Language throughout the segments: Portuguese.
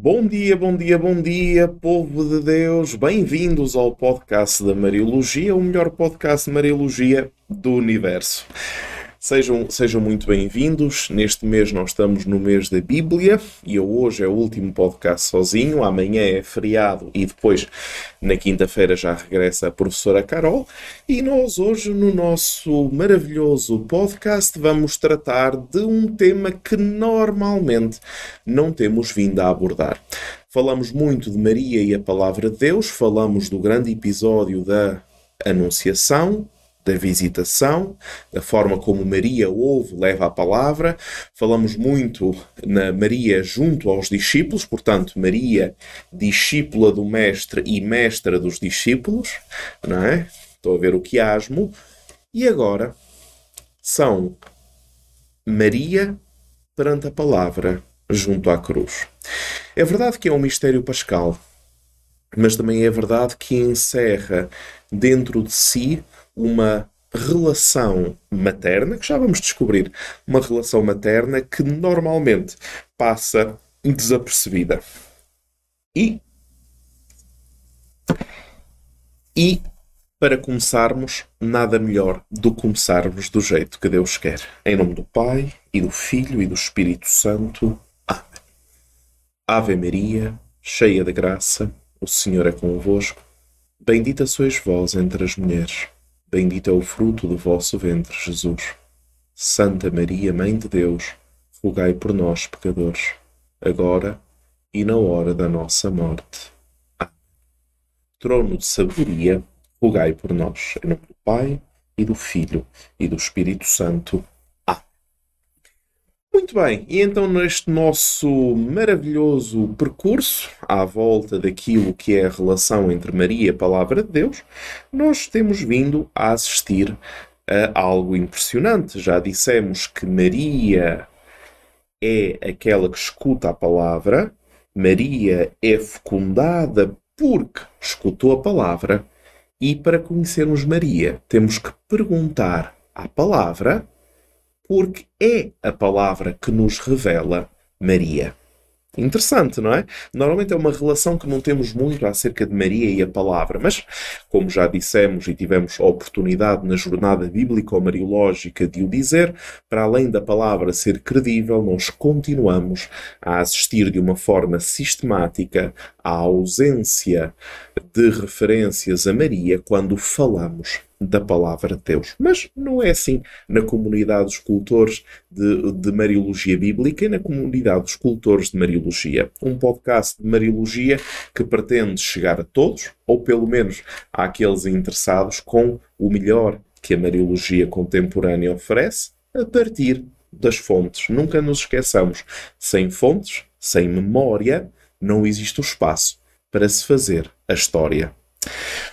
Bom dia, bom dia, bom dia, povo de Deus. Bem-vindos ao podcast da Mariologia, o melhor podcast de Mariologia do universo. Sejam, sejam muito bem-vindos. Neste mês nós estamos no mês da Bíblia e hoje é o último podcast sozinho. Amanhã é feriado e depois, na quinta-feira, já regressa a professora Carol. E nós hoje, no nosso maravilhoso podcast, vamos tratar de um tema que normalmente não temos vindo a abordar. Falamos muito de Maria e a Palavra de Deus, falamos do grande episódio da Anunciação, da visitação, da forma como Maria ouve, leva a palavra. Falamos muito na Maria junto aos discípulos, portanto, Maria, discípula do Mestre e mestra dos discípulos, não é? Estou a ver o quiasmo. E agora são Maria perante a palavra junto à cruz. É verdade que é um mistério pascal, mas também é verdade que encerra dentro de si uma relação materna, que já vamos descobrir, uma relação materna que normalmente passa desapercebida. E e para começarmos, nada melhor do que começarmos do jeito que Deus quer. Em nome do Pai, e do Filho, e do Espírito Santo. Amém. Ave Maria, cheia de graça, o Senhor é convosco. Bendita sois vós entre as mulheres Bendito é o fruto do vosso ventre, Jesus. Santa Maria, Mãe de Deus, rogai por nós, pecadores, agora e na hora da nossa morte. Amém. Trono de sabedoria, rogai por nós. Em nome do Pai, e do Filho, e do Espírito Santo. Muito bem, e então neste nosso maravilhoso percurso à volta daquilo que é a relação entre Maria e a Palavra de Deus, nós temos vindo a assistir a algo impressionante. Já dissemos que Maria é aquela que escuta a palavra, Maria é fecundada porque escutou a palavra, e para conhecermos Maria temos que perguntar à palavra porque é a palavra que nos revela Maria. Interessante, não é? Normalmente é uma relação que não temos muito acerca de Maria e a palavra, mas, como já dissemos e tivemos a oportunidade na jornada bíblico-mariológica de o dizer, para além da palavra ser credível, nós continuamos a assistir de uma forma sistemática à ausência de referências a Maria quando falamos da palavra de Deus. Mas não é assim na comunidade dos cultores de, de Mariologia Bíblica e na comunidade dos cultores de Mariologia. Um podcast de Mariologia que pretende chegar a todos, ou pelo menos àqueles interessados, com o melhor que a Mariologia contemporânea oferece, a partir das fontes. Nunca nos esqueçamos, sem fontes, sem memória, não existe o espaço para se fazer a história.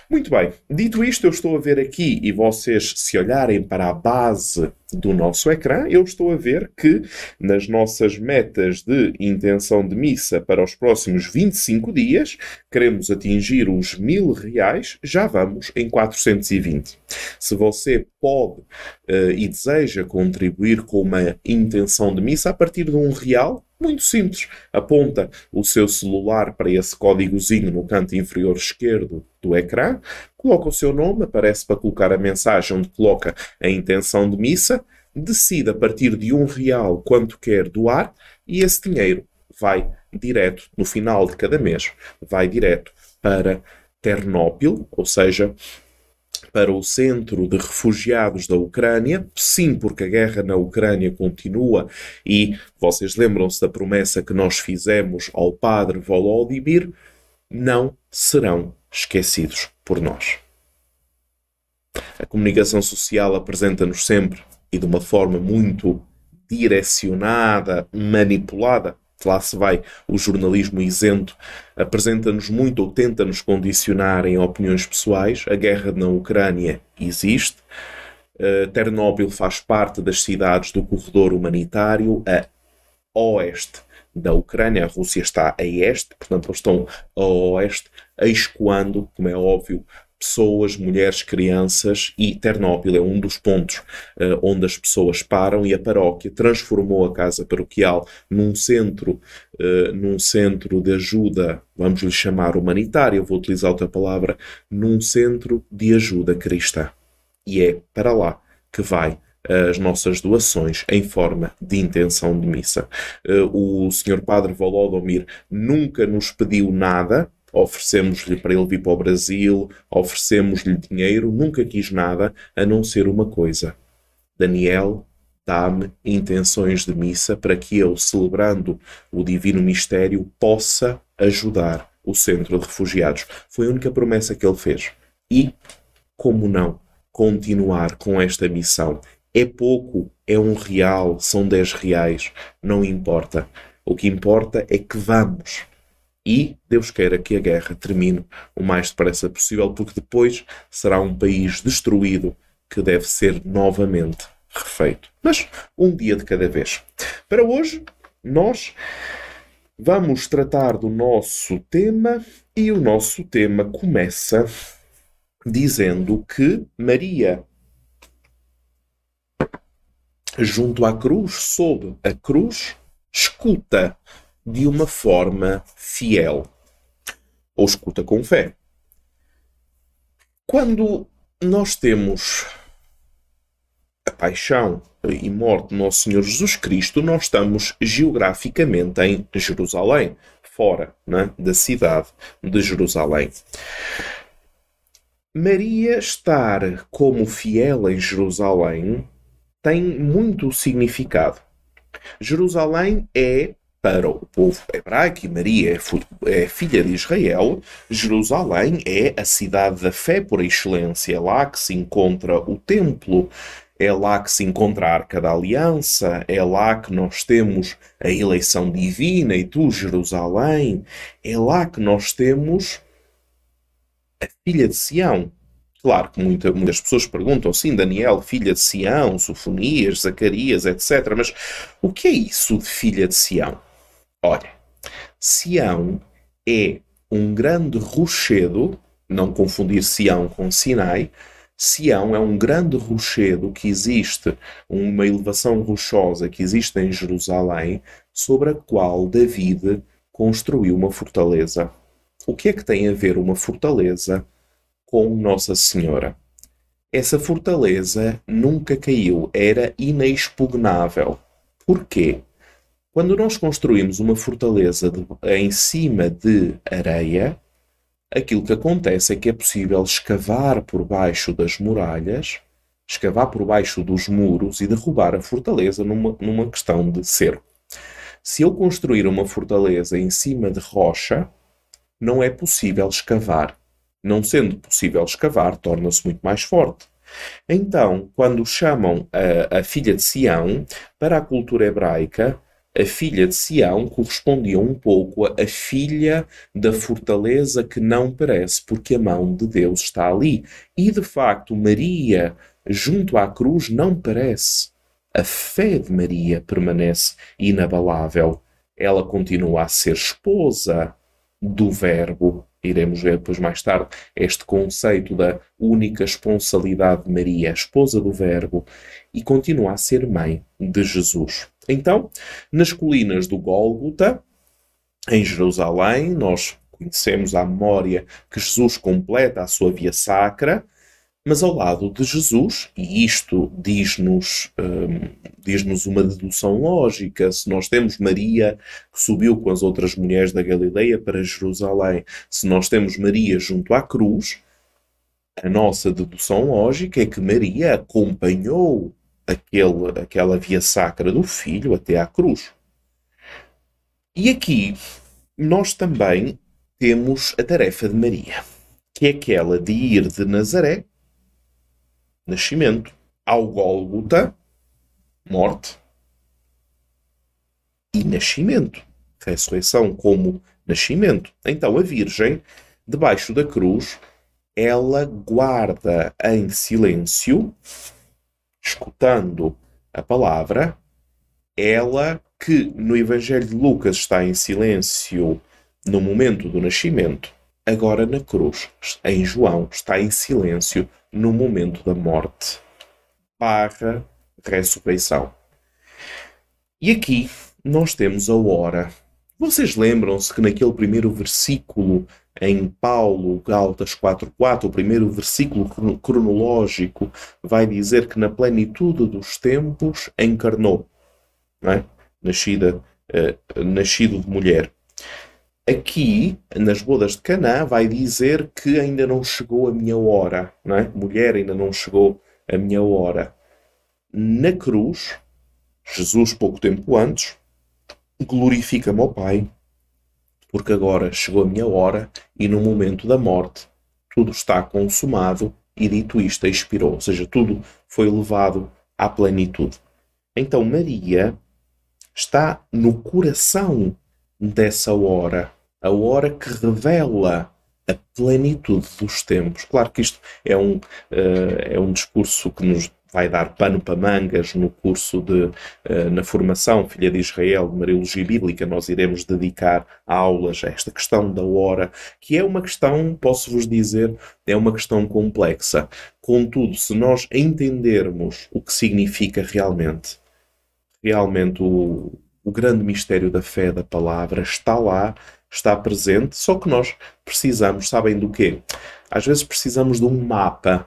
Muito bem, dito isto, eu estou a ver aqui, e vocês, se olharem para a base do nosso ecrã, eu estou a ver que nas nossas metas de intenção de missa para os próximos 25 dias, queremos atingir os mil reais, já vamos em 420. Se você pode uh, e deseja contribuir com uma intenção de missa a partir de um real, muito simples. Aponta o seu celular para esse códigozinho no canto inferior esquerdo do ecrã, coloca o seu nome, aparece para colocar a mensagem onde coloca a intenção de missa, decide a partir de um real quanto quer doar e esse dinheiro vai direto, no final de cada mês, vai direto para Ternópil, ou seja, para o centro de refugiados da Ucrânia. Sim, porque a guerra na Ucrânia continua e vocês lembram-se da promessa que nós fizemos ao padre Volodymyr, não serão esquecidos por nós. A comunicação social apresenta-nos sempre e de uma forma muito direcionada, manipulada, lá se vai o jornalismo isento, apresenta-nos muito ou tenta-nos condicionar em opiniões pessoais. A guerra na Ucrânia existe. Uh, Ternóbil faz parte das cidades do corredor humanitário a oeste da Ucrânia. A Rússia está a este, portanto, eles estão a oeste, escoando, como é óbvio, pessoas, mulheres, crianças e Ternópil é um dos pontos uh, onde as pessoas param e a paróquia transformou a casa paroquial num centro, uh, num centro de ajuda, vamos lhe chamar humanitária, vou utilizar outra palavra, num centro de ajuda cristã. E é para lá que vai as nossas doações em forma de intenção de missa. O Sr. Padre Volodymyr nunca nos pediu nada, oferecemos-lhe para ele vir para o Brasil, oferecemos-lhe dinheiro, nunca quis nada a não ser uma coisa. Daniel, dá-me intenções de missa para que eu, celebrando o divino mistério, possa ajudar o centro de refugiados. Foi a única promessa que ele fez. E, como não, continuar com esta missão. É pouco, é um real, são dez reais, não importa. O que importa é que vamos e Deus queira que a guerra termine o mais depressa possível, porque depois será um país destruído que deve ser novamente refeito. Mas um dia de cada vez. Para hoje, nós vamos tratar do nosso tema e o nosso tema começa dizendo que Maria, junto à cruz, sob a cruz, escuta de uma forma fiel. Ou escuta com fé. Quando nós temos a paixão e morte do nosso Senhor Jesus Cristo, nós estamos geograficamente em Jerusalém, fora né, da cidade de Jerusalém. Maria estar como fiel em Jerusalém tem muito significado. Jerusalém é para o povo hebraico, e Maria é, é filha de Israel, Jerusalém é a cidade da fé por excelência. É lá que se encontra o templo, é lá que se encontra a Arca da Aliança, é lá que nós temos a eleição divina e tu, Jerusalém, é lá que nós temos a filha de Sião. Claro que muita, muitas pessoas perguntam, sim, Daniel, filha de Sião, Sofonias, Zacarias, etc. Mas o que é isso de filha de Sião? Olha, Sião é um grande rochedo, não confundir Sião com Sinai. Sião é um grande rochedo que existe, uma elevação rochosa que existe em Jerusalém, sobre a qual David construiu uma fortaleza. O que é que tem a ver uma fortaleza com Nossa Senhora? Essa fortaleza nunca caiu, era inexpugnável. Porquê? Quando nós construímos uma fortaleza de, em cima de areia, aquilo que acontece é que é possível escavar por baixo das muralhas, escavar por baixo dos muros e derrubar a fortaleza numa, numa questão de cerco. Se eu construir uma fortaleza em cima de rocha, não é possível escavar. Não sendo possível escavar, torna-se muito mais forte. Então, quando chamam a, a filha de Sião, para a cultura hebraica, a filha de Sião correspondia um pouco à filha da fortaleza que não perece, porque a mão de Deus está ali. E de facto, Maria, junto à cruz, não perece. A fé de Maria permanece inabalável. Ela continua a ser esposa do Verbo. Iremos ver depois mais tarde este conceito da única esponsalidade de Maria, esposa do Verbo, e continua a ser mãe de Jesus. Então, nas colinas do Gólgota, em Jerusalém, nós conhecemos a memória que Jesus completa a sua via sacra, mas ao lado de Jesus, e isto diz-nos um, diz uma dedução lógica, se nós temos Maria que subiu com as outras mulheres da Galileia para Jerusalém, se nós temos Maria junto à cruz, a nossa dedução lógica é que Maria acompanhou aquele, aquela via sacra do filho até à cruz. E aqui nós também temos a tarefa de Maria, que é aquela de ir de Nazaré, nascimento, ao Gólgota, morte, e nascimento, ressurreição como nascimento. Então a Virgem, debaixo da cruz, ela guarda em silêncio escutando a palavra, ela que no Evangelho de Lucas está em silêncio no momento do nascimento, agora na cruz, em João, está em silêncio no momento da morte barra ressurreição. E aqui nós temos a hora. Vocês lembram-se que naquele primeiro versículo em Paulo, Gálatas 4.4, o primeiro versículo cronológico, vai dizer que na plenitude dos tempos encarnou. É? Nascida, uh, nascido de mulher. Aqui, nas bodas de Caná, vai dizer que ainda não chegou a minha hora. É? Mulher, ainda não chegou a minha hora. Na cruz, Jesus, pouco tempo antes, glorifica-me ao Pai, porque agora chegou a minha hora e no momento da morte tudo está consumado e dito isto expirou, ou seja, tudo foi levado à plenitude. Então Maria está no coração dessa hora, a hora que revela a plenitude dos tempos. Claro que isto é um, uh, é um discurso que nos vai dar pano para mangas no curso de, uh, na formação Filha de Israel de Mariologia Bíblica. Nós iremos dedicar aulas a esta questão da hora, que é uma questão, posso-vos dizer, é uma questão complexa. Contudo, se nós entendermos o que significa realmente, realmente o, o grande mistério da fé da palavra está lá está presente, só que nós precisamos, sabem do quê? Às vezes precisamos de um mapa,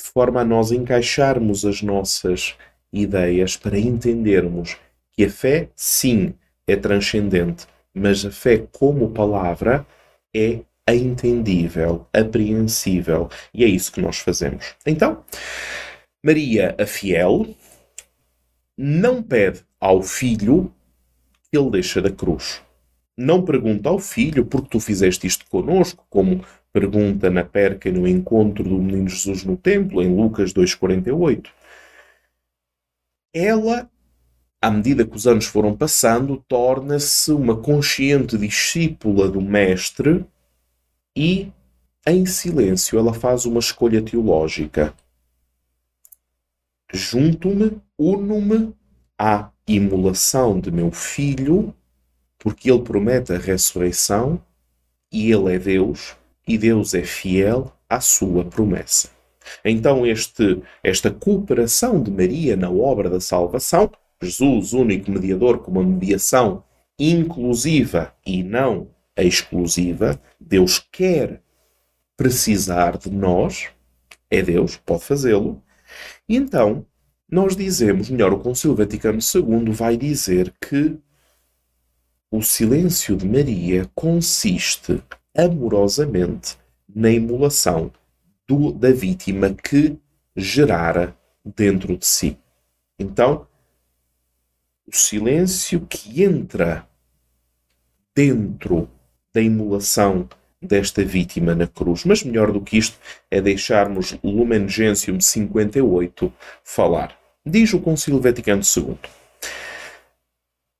de forma a nós encaixarmos as nossas ideias para entendermos que a fé, sim, é transcendente, mas a fé como palavra é entendível, apreensível. E é isso que nós fazemos. Então, Maria, a fiel, não pede ao filho que ele deixa da cruz não pergunta ao filho porque tu fizeste isto conosco, como pergunta na perca no encontro do menino Jesus no templo, em Lucas 2,48. Ela, à medida que os anos foram passando, torna-se uma consciente discípula do Mestre e, em silêncio, ela faz uma escolha teológica. Junto-me, uno-me à imolação de meu filho porque ele promete a ressurreição e ele é Deus e Deus é fiel à sua promessa. Então, este, esta cooperação de Maria na obra da salvação, Jesus, único mediador, com uma mediação inclusiva e não exclusiva, Deus quer precisar de nós, é Deus, pode fazê-lo, e então nós dizemos, melhor, o Concílio Vaticano II vai dizer que o silêncio de Maria consiste amorosamente na emulação do, da vítima que gerara dentro de si. Então, o silêncio que entra dentro da emulação desta vítima na cruz. Mas melhor do que isto é deixarmos Lumen Gentium 58 falar. Diz o Concílio Vaticano II.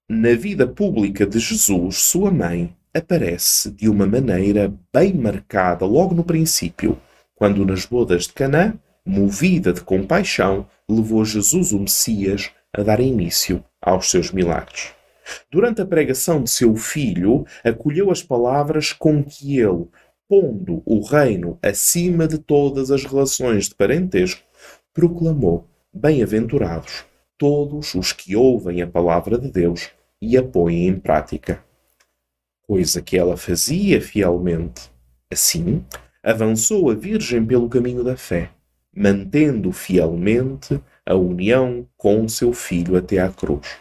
Na vida pública de Jesus, sua mãe aparece de uma maneira bem marcada logo no princípio, quando nas bodas de Canaã, movida de compaixão, levou Jesus o Messias a dar início aos seus milagres. Durante a pregação de seu filho, acolheu as palavras com que ele, pondo o reino acima de todas as relações de parentesco, proclamou: Bem-aventurados todos os que ouvem a palavra de Deus e a põe em prática. Coisa que ela fazia fielmente. Assim, avançou a Virgem pelo caminho da fé, mantendo fielmente a união com seu filho até à cruz.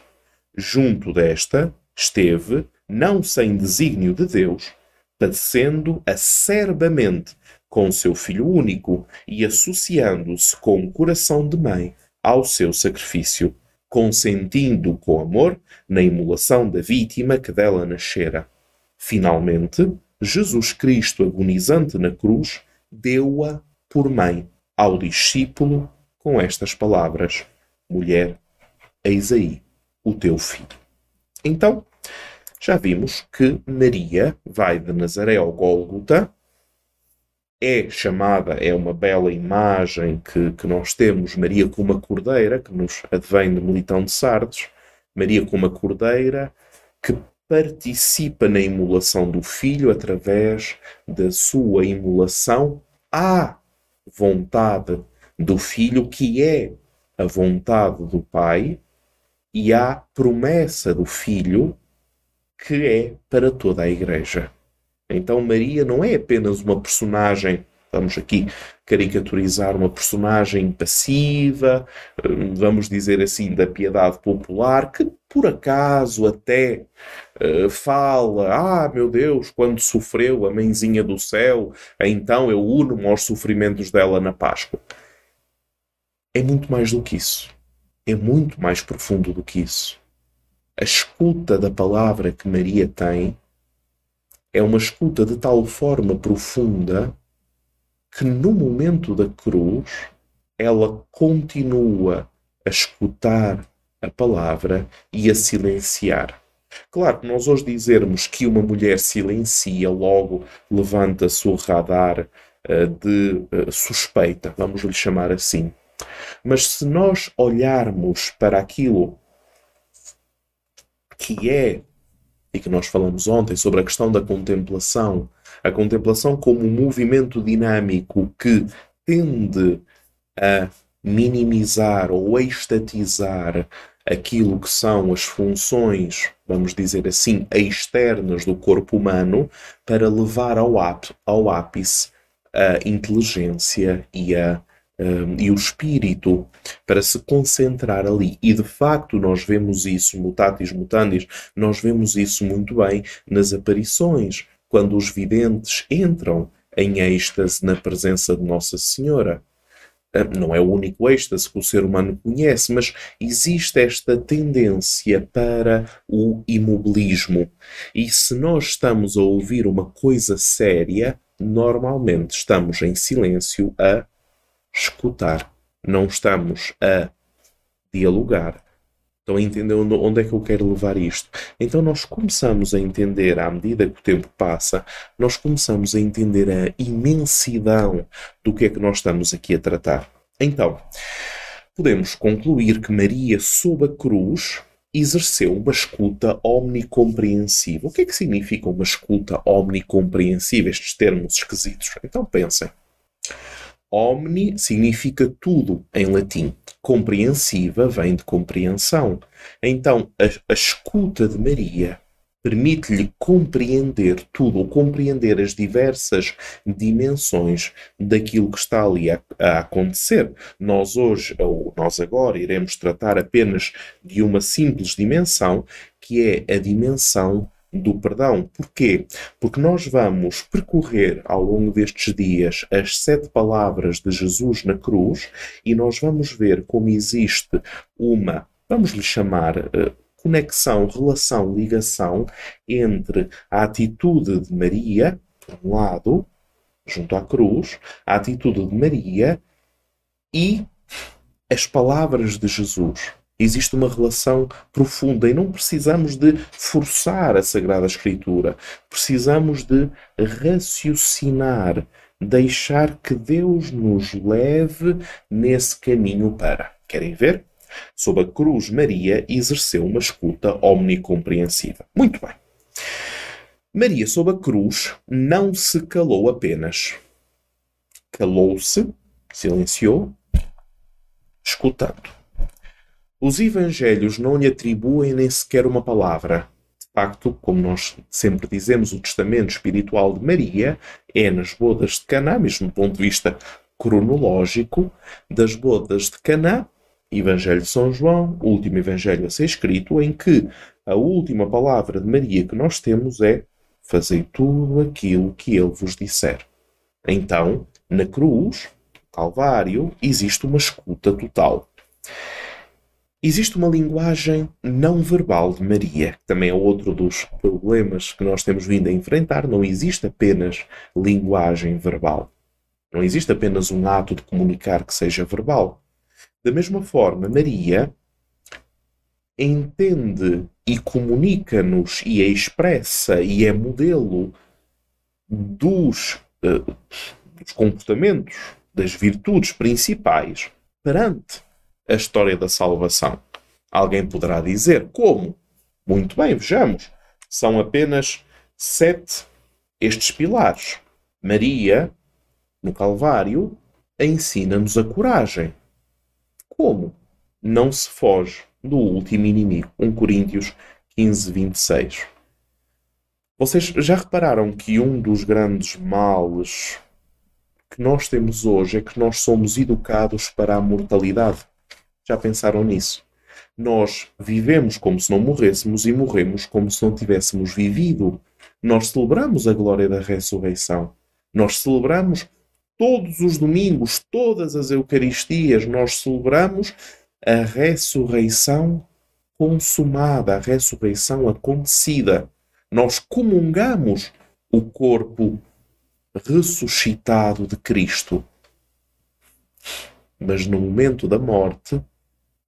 Junto desta esteve, não sem desígnio de Deus, padecendo acerbamente com seu filho único e associando-se com o coração de mãe ao seu sacrifício consentindo com amor na imolação da vítima que dela nascera. Finalmente, Jesus Cristo, agonizante na cruz, deu-a por mãe ao discípulo com estas palavras: Mulher, eis aí o teu filho. Então, já vimos que Maria vai de Nazaré ao Gólgota. É chamada, é uma bela imagem que, que nós temos, Maria com uma cordeira, que nos advém de Militão de Sardes, Maria com uma cordeira, que participa na imolação do filho através da sua imolação à vontade do filho, que é a vontade do pai, e à promessa do filho, que é para toda a igreja. Então Maria não é apenas uma personagem, vamos aqui caricaturizar uma personagem passiva, vamos dizer assim, da piedade popular, que por acaso até uh, fala, ah meu Deus, quando sofreu a mãezinha do céu, então eu uno-me aos sofrimentos dela na Páscoa. É muito mais do que isso. É muito mais profundo do que isso. A escuta da palavra que Maria tem é uma escuta de tal forma profunda que no momento da cruz ela continua a escutar a palavra e a silenciar. Claro que nós hoje dizermos que uma mulher silencia, logo levanta-se o radar uh, de uh, suspeita, vamos lhe chamar assim. Mas se nós olharmos para aquilo que é e que nós falamos ontem sobre a questão da contemplação, a contemplação como um movimento dinâmico que tende a minimizar ou estatizar aquilo que são as funções, vamos dizer assim, externas do corpo humano para levar ao, ao ápice a inteligência e a um, e o espírito para se concentrar ali. E de facto nós vemos isso, mutatis mutandis, nós vemos isso muito bem nas aparições, quando os videntes entram em êxtase na presença de Nossa Senhora. Não é o único êxtase que o ser humano conhece, mas existe esta tendência para o imobilismo. E se nós estamos a ouvir uma coisa séria, normalmente estamos em silêncio a escutar. Não estamos a dialogar. Estão a entender onde, é que eu quero levar isto? Então nós começamos a entender, à medida que o tempo passa, nós começamos a entender a imensidão do que é que nós estamos aqui a tratar. Então, podemos concluir que Maria, sob a cruz, exerceu uma escuta omnicompreensiva. O que é que significa uma escuta omnicompreensiva? Estes termos esquisitos. Então pensem. Omni significa tudo em latim. Compreensiva vem de compreensão. Então, a, a escuta de Maria permite-lhe compreender tudo, ou compreender as diversas dimensões daquilo que está ali a, a, acontecer. Nós hoje, ou nós agora, iremos tratar apenas de uma simples dimensão, que é a dimensão do perdão. Porquê? Porque nós vamos percorrer ao longo destes dias as sete palavras de Jesus na cruz e nós vamos ver como existe uma, vamos lhe chamar, uh, conexão, relação, ligação entre a atitude de Maria, por um lado, junto à cruz, a atitude de Maria e as palavras de Jesus. Existe uma relação profunda e não precisamos de forçar a Sagrada Escritura. Precisamos de raciocinar, deixar que Deus nos leve nesse caminho para. Querem ver? Sob a cruz, Maria exerceu uma escuta omnicompreensiva. Muito bem. Maria, sob a cruz, não se calou apenas. Calou-se, silenciou, escutando. Os evangelhos não lhe atribuem nem sequer uma palavra. De facto, como nós sempre dizemos, o testamento espiritual de Maria é nas bodas de Caná, mesmo do ponto de vista cronológico, das bodas de Caná, Evangelho de São João, o último evangelho a ser escrito, em que a última palavra de Maria que nós temos é Fazei tudo aquilo que ele vos disser. Então, na cruz, Calvário, existe uma escuta total. Existe uma linguagem não verbal de Maria, que também é outro dos problemas que nós temos vindo a enfrentar. Não existe apenas linguagem verbal. Não existe apenas um ato de comunicar que seja verbal. Da mesma forma, Maria entende e comunica-nos e é expressa e é modelo dos, uh, dos comportamentos, das virtudes principais perante a história da salvação. Alguém poderá dizer como? Muito bem, vejamos. São apenas sete estes pilares. Maria, no Calvário, ensina-nos a coragem. Como? Não se foge do último inimigo. 1 Coríntios 15, 26. Vocês já repararam que um dos grandes males que nós temos hoje é que nós somos educados para a mortalidade? Já pensaram nisso? Nós vivemos como se não morrêssemos e morremos como se não tivéssemos vivido. Nós celebramos a glória da ressurreição. Nós celebramos todos os domingos, todas as Eucaristias, nós celebramos a ressurreição consumada, a ressurreição acontecida. Nós comungamos o corpo ressuscitado de Cristo. Mas no momento da morte,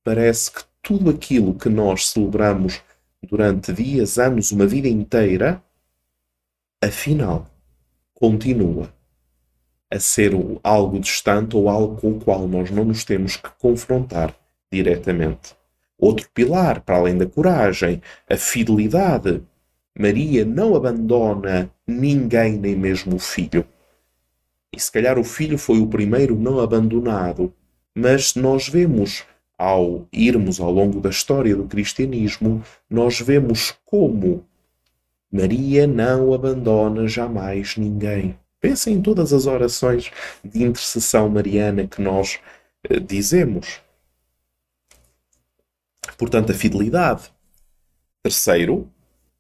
parece que tudo aquilo que nós celebramos durante dias, anos, uma vida inteira, afinal, continua a ser algo distante ou algo com o qual nós não nos temos que confrontar diretamente. Outro pilar, para além da coragem, a fidelidade. Maria não abandona ninguém, nem mesmo o filho. E se calhar o filho foi o primeiro não abandonado, mas nós vemos, ao irmos ao longo da história do cristianismo, nós vemos como Maria não abandona jamais ninguém. Pensem em todas as orações de intercessão mariana que nós uh, dizemos. Portanto, a fidelidade. Terceiro,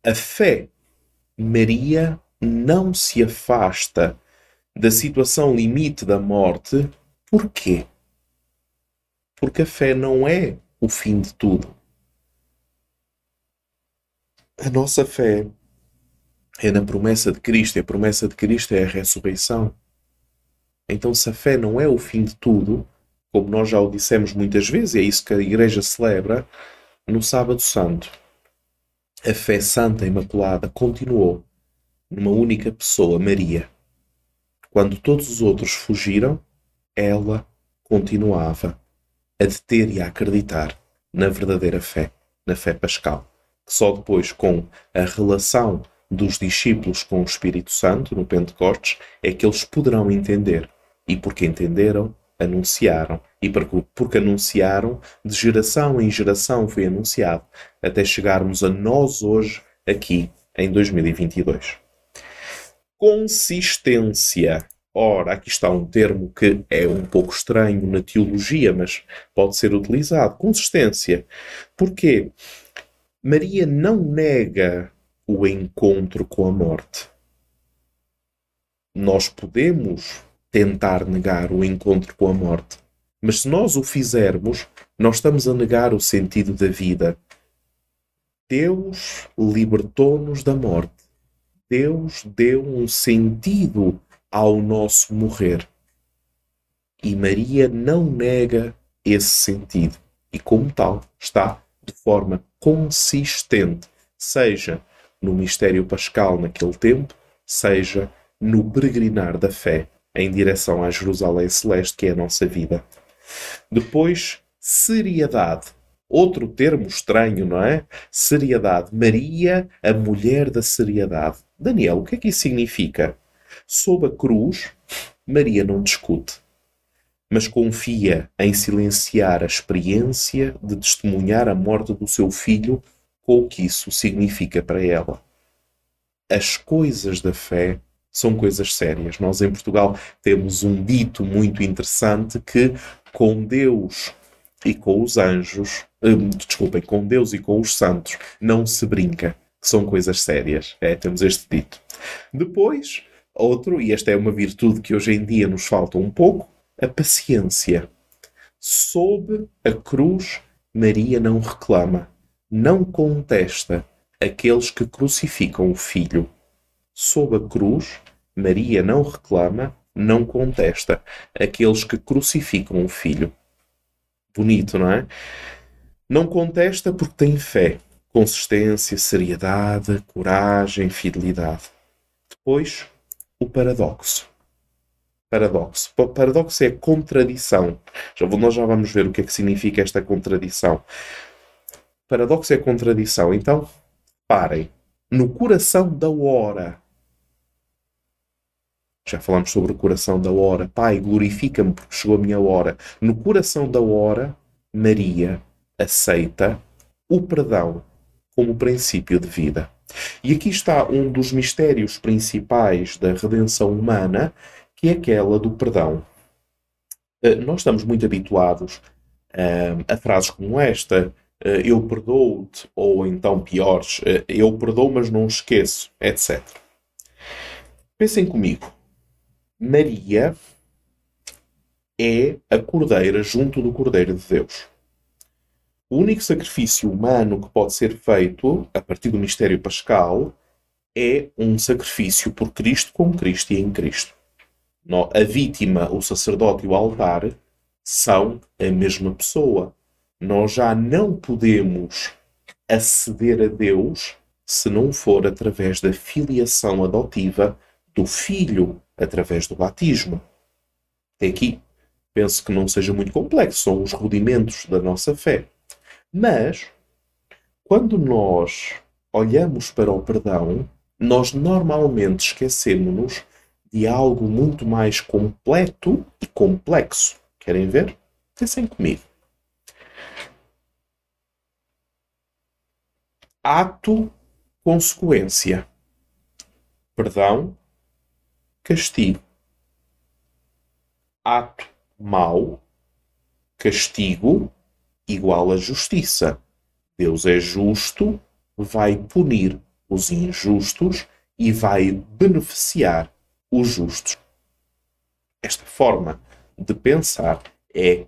a fé. Maria não se afasta da situação limite da morte. Porquê? Porque a fé não é o fim de tudo. A nossa fé é na promessa de Cristo, e a promessa de Cristo é a ressurreição. Então, se a fé não é o fim de tudo, como nós já o dissemos muitas vezes, e é isso que a Igreja celebra no Sábado Santo, a fé santa imaculada continuou numa única pessoa, Maria. Quando todos os outros fugiram, ela continuava a deter e a acreditar na verdadeira fé, na fé pascal. Que só depois, com a relação dos discípulos com o Espírito Santo no Pentecostes é que eles poderão entender. E porque entenderam, anunciaram. E porque, anunciaram, de geração em geração foi anunciado, até chegarmos a nós hoje, aqui, em 2022. Consistência. Ora, aqui está um termo que é um pouco estranho na teologia, mas pode ser utilizado. Consistência. Porquê? Maria não nega o encontro com a morte. Nós podemos tentar negar o encontro com a morte, mas se nós o fizermos, nós estamos a negar o sentido da vida. Deus libertou-nos da morte. Deus deu um sentido ao nosso morrer. E Maria não nega esse sentido. E, como tal, está de forma consistente, seja no mistério pascal naquele tempo, seja no peregrinar da fé em direção à Jerusalém Celeste, que é a nossa vida. Depois, seriedade. Outro termo estranho, não é? Seriedade. Maria, a mulher da seriedade. Daniel, o que é que isso significa? Sob a cruz, Maria não discute, mas confia em silenciar a experiência de testemunhar a morte do seu filho com o que isso significa para ela. As coisas da fé são coisas sérias. Nós em Portugal temos um dito muito interessante que com Deus e com os anjos, hum, desculpem, com Deus e com os santos não se brinca. São coisas sérias. É, temos este dito. Depois, outro, e esta é uma virtude que hoje em dia nos falta um pouco, a paciência. Sob a cruz, Maria não reclama não contesta aqueles que crucificam o Filho. Sob a cruz, Maria não reclama, não contesta aqueles que crucificam o Filho. Bonito, não é? Não contesta porque tem fé, consistência, seriedade, coragem, fidelidade. Depois, o paradoxo. Paradoxo. Paradoxo é contradição. Já, nós já vamos ver o que é que significa esta contradição. Paradoxo é contradição. Então, parem. no coração da hora. Já falamos sobre o coração da hora. Pai, glorifica-me porque chegou a minha hora. No coração da hora, Maria aceita o perdão como princípio de vida. E aqui está um dos mistérios principais da redenção humana, que é aquela do perdão. Eh, nós estamos muito habituados eh, a frases como esta: eh, eu perdoo-te, ou então piores, eu perdoo, mas não esqueço, etc. Pensem comigo. Maria é a cordeira junto do Cordeiro de Deus. O único sacrifício humano que pode ser feito a partir do mistério pascal é um sacrifício por Cristo, com Cristo e em Cristo. A vítima, o sacerdote e o altar são a mesma pessoa. Nós já não podemos aceder a Deus se não for através da filiação adotiva do filho, através do batismo. Até aqui, penso que não seja muito complexo, são os rudimentos da nossa fé. Mas, quando nós olhamos para o perdão, nós normalmente esquecemos-nos de algo muito mais completo e complexo. Querem ver? Pensem comigo. Ato, consequência. Perdão, castigo. Ato mau, castigo, igual a justiça. Deus é justo, vai punir os injustos e vai beneficiar os justos. Esta forma de pensar é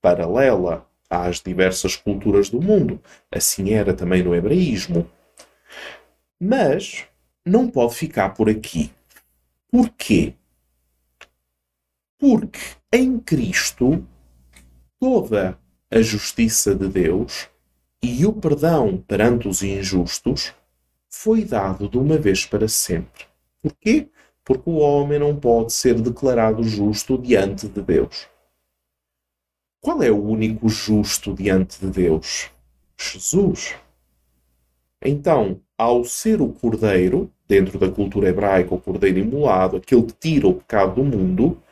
paralela às diversas culturas do mundo. Assim era também no hebraísmo. Mas não pode ficar por aqui. Porquê? Porque em Cristo toda a justiça de Deus e o perdão perante os injustos foi dado de uma vez para sempre. Porquê? Porque o homem não pode ser declarado justo diante de Deus. Qual é o único justo diante de Deus? Jesus. Então, ao ser o cordeiro, dentro da cultura hebraica, o cordeiro imolado, aquele que tira o pecado do mundo,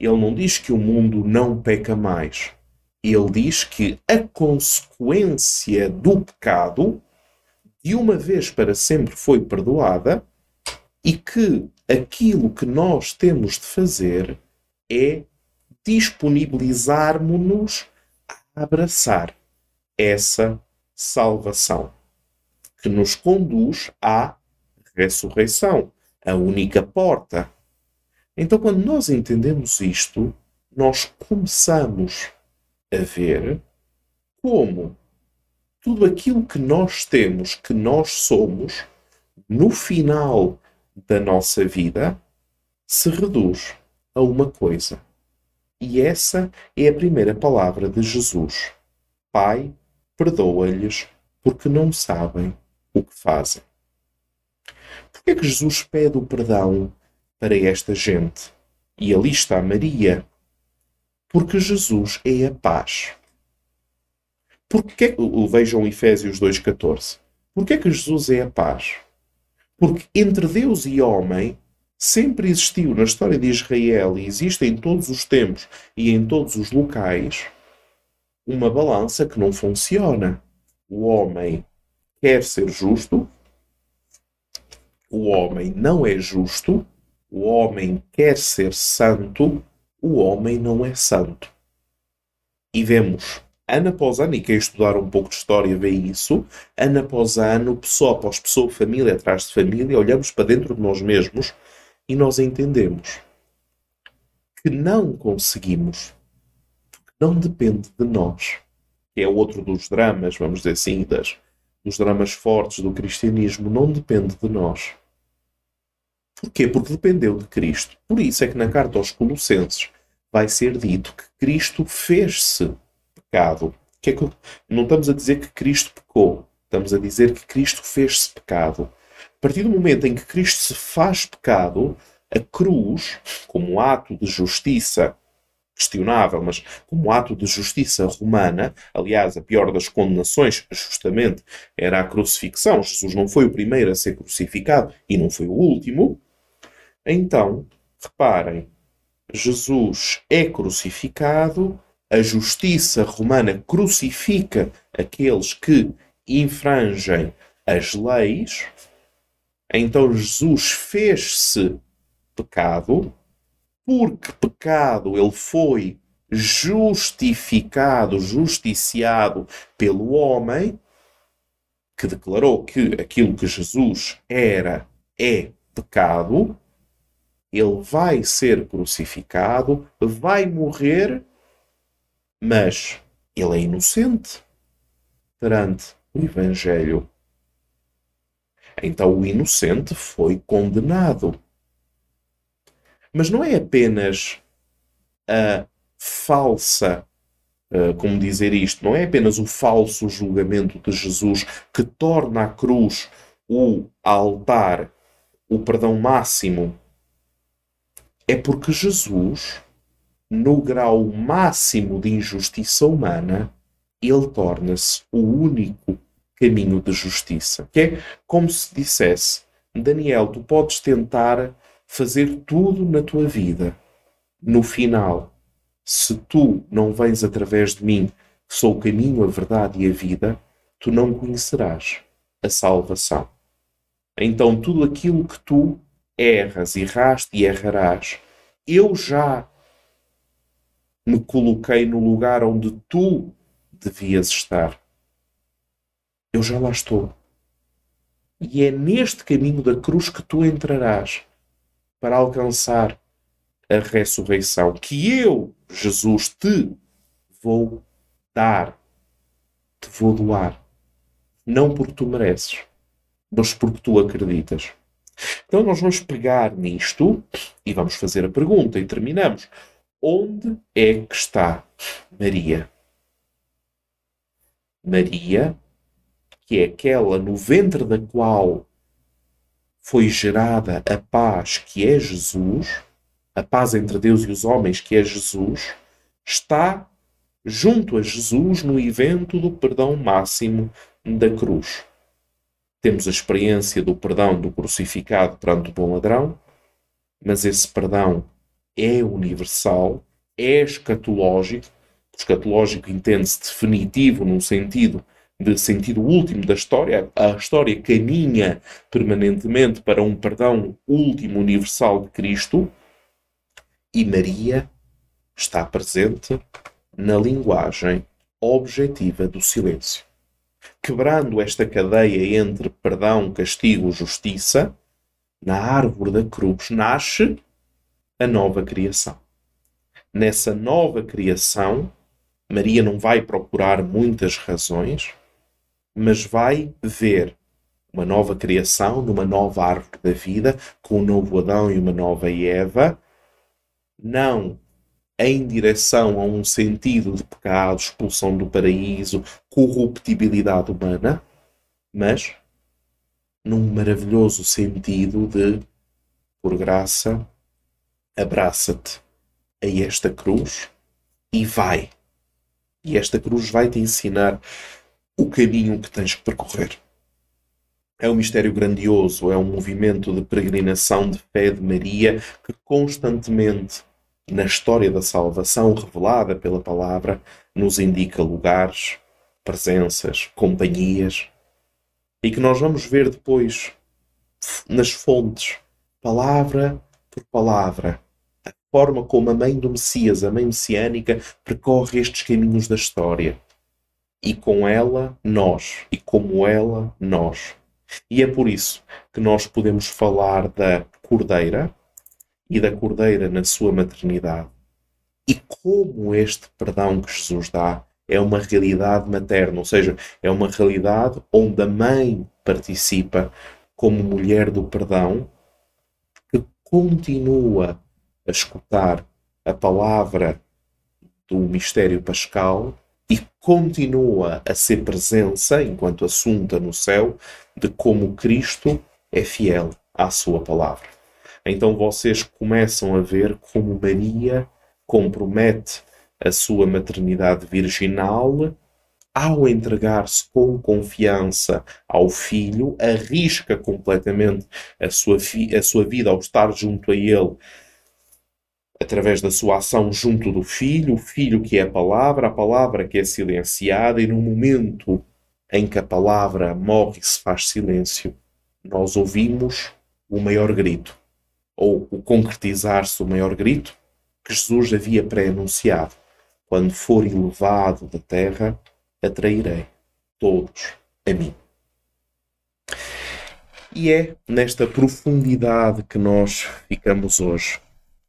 ele não diz que o mundo não peca mais ele diz que a consequência do pecado, de uma vez para sempre, foi perdoada e que aquilo que nós temos de fazer é disponibilizarmos-nos a abraçar essa salvação que nos conduz à ressurreição, a única porta. Então, quando nós entendemos isto, nós começamos a ver como tudo aquilo que nós temos, que nós somos, no final da nossa vida, se reduz a uma coisa. E essa é a primeira palavra de Jesus. Pai, perdoa-lhes, porque não sabem o que fazem. Por que é que Jesus pede o perdão para esta gente? E ali está Maria, porque Jesus é a paz. Porque, vejam Efésios 2,14. Porquê que Jesus é a paz? Porque entre Deus e homem sempre existiu na história de Israel e existe em todos os tempos e em todos os locais uma balança que não funciona. O homem quer ser justo, o homem não é justo, o homem quer ser santo, o homem não é santo. E vemos, ano após ano, e quem estudar um pouco de história vê isso, ano após ano, pessoa após pessoa, família atrás de família, olhamos para dentro de nós mesmos e nós entendemos que não conseguimos, porque não depende de nós. É outro dos dramas, vamos dizer assim, das, dos dramas fortes do cristianismo, não depende de nós. Porquê? Porque dependeu de Cristo. Por isso é que na carta aos Colossenses vai ser dito que Cristo fez-se pecado. Que é que, não estamos a dizer que Cristo pecou, estamos a dizer que Cristo fez-se pecado. A partir do momento em que Cristo se faz pecado, a cruz, como ato de justiça questionável, mas como ato de justiça romana, aliás, a pior das condenações, justamente, era a crucifixão. Jesus não foi o primeiro a ser crucificado e não foi o último. Então, reparem, Jesus é crucificado, a justiça romana crucifica aqueles que infrangem as leis. Então Jesus fez-se pecado, porque pecado ele foi justificado, justiciado pelo homem, que declarou que aquilo que Jesus era é pecado, ele vai ser crucificado, vai morrer, mas ele é inocente perante o Evangelho. Então o inocente foi condenado. Mas não é apenas a falsa, uh, como dizer isto, não é apenas o falso julgamento de Jesus que torna a cruz o altar, o perdão máximo. É porque Jesus, no grau máximo de injustiça humana, ele torna-se o único caminho de justiça. Que é como se dissesse: Daniel, tu podes tentar fazer tudo na tua vida. No final, se tu não vens através de mim, que sou o caminho, a verdade e a vida, tu não conhecerás a salvação. Então, tudo aquilo que tu erras, erraste e errarás, eu já me coloquei no lugar onde tu devias estar. Eu já lá estou. E é neste caminho da cruz que tu entrarás para alcançar a ressurreição que eu, Jesus, te vou dar, te vou doar. Não porque tu mereces, mas porque tu acreditas. Então nós vamos pegar nisto e vamos fazer a pergunta e terminamos. Onde é que está Maria? Maria, que é aquela no ventre da qual foi gerada a paz que é Jesus, a paz entre Deus e os homens que é Jesus, está junto a Jesus no evento do perdão máximo da cruz. Temos a experiência do perdão do crucificado perante o bom ladrão, mas esse perdão é universal, é escatológico. O escatológico entende-se definitivo num sentido de sentido último da história, a história caminha permanentemente para um perdão último universal de Cristo e Maria está presente na linguagem objetiva do silêncio. Quebrando esta cadeia entre perdão, castigo, justiça, na árvore da cruz nasce a nova criação. Nessa nova criação, Maria não vai procurar muitas razões, mas vai ver uma nova criação, numa nova árvore da vida, com um novo Adão e uma nova Eva, não em direção a um sentido de pecado, expulsão do paraíso, corruptibilidade humana, mas num maravilhoso sentido de, por graça, abraça-te a esta cruz e vai. E esta cruz vai te ensinar o caminho que tens que percorrer. É um mistério grandioso, é um movimento de peregrinação de fé de Maria que constantemente, na história da salvação revelada pela palavra, nos indica lugares, presenças, companhias e que nós vamos ver depois nas fontes, palavra por palavra, a forma como a mãe do Messias, a mãe messiânica, percorre estes caminhos da história e com ela nós, e como ela nós. E é por isso que nós podemos falar da Cordeira e da Cordeira na sua maternidade. E como este perdão que Jesus dá é uma realidade materna, ou seja, é uma realidade onde a mãe participa como mulher do perdão, que continua a escutar a palavra do mistério pascal e continua a ser presença, enquanto assunta no céu, de como Cristo é fiel à sua palavra. Então vocês começam a ver como Maria compromete a sua maternidade virginal ao entregar-se com confiança ao filho, arrisca completamente a sua, a sua vida ao estar junto a ele através da sua ação junto do filho, o filho que é a palavra, a palavra que é silenciada, e no momento em que a palavra morre e se faz silêncio, nós ouvimos o maior grito, ou o concretizar-se o maior grito que Jesus havia pré-anunciado. Quando for elevado da terra, atrairei todos a mim. E é nesta profundidade que nós ficamos hoje.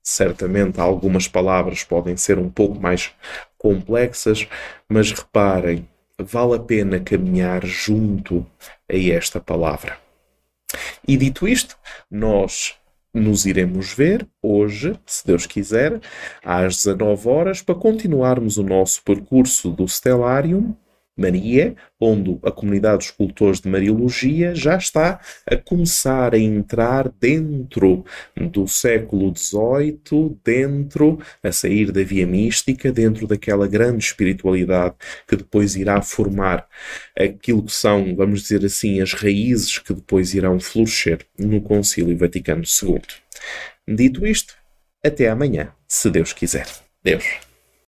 Certamente algumas palavras podem ser um pouco mais complexas, mas reparem, vale a pena caminhar junto a esta palavra. E dito isto, nós nos iremos ver hoje, se Deus quiser, às 19 horas, para continuarmos o nosso percurso do Stellarium Maria, onde a comunidade dos cultores de Mariologia já está a começar a entrar dentro do século XVIII, dentro, a sair da via mística, dentro daquela grande espiritualidade que depois irá formar aquilo que são, vamos dizer assim, as raízes que depois irão florescer no Concílio Vaticano II. Dito isto, até amanhã, se Deus quiser. Deus.